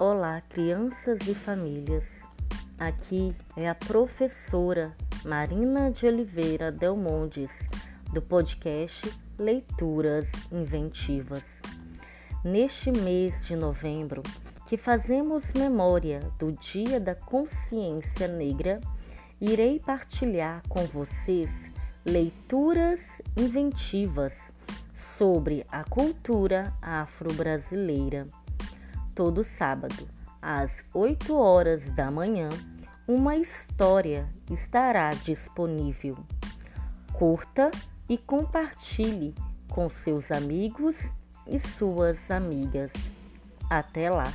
Olá, crianças e famílias. Aqui é a professora Marina de Oliveira Delmondes, do podcast Leituras Inventivas. Neste mês de novembro, que fazemos memória do Dia da Consciência Negra, irei partilhar com vocês leituras inventivas sobre a cultura afro-brasileira. Todo sábado, às 8 horas da manhã, uma história estará disponível. Curta e compartilhe com seus amigos e suas amigas. Até lá!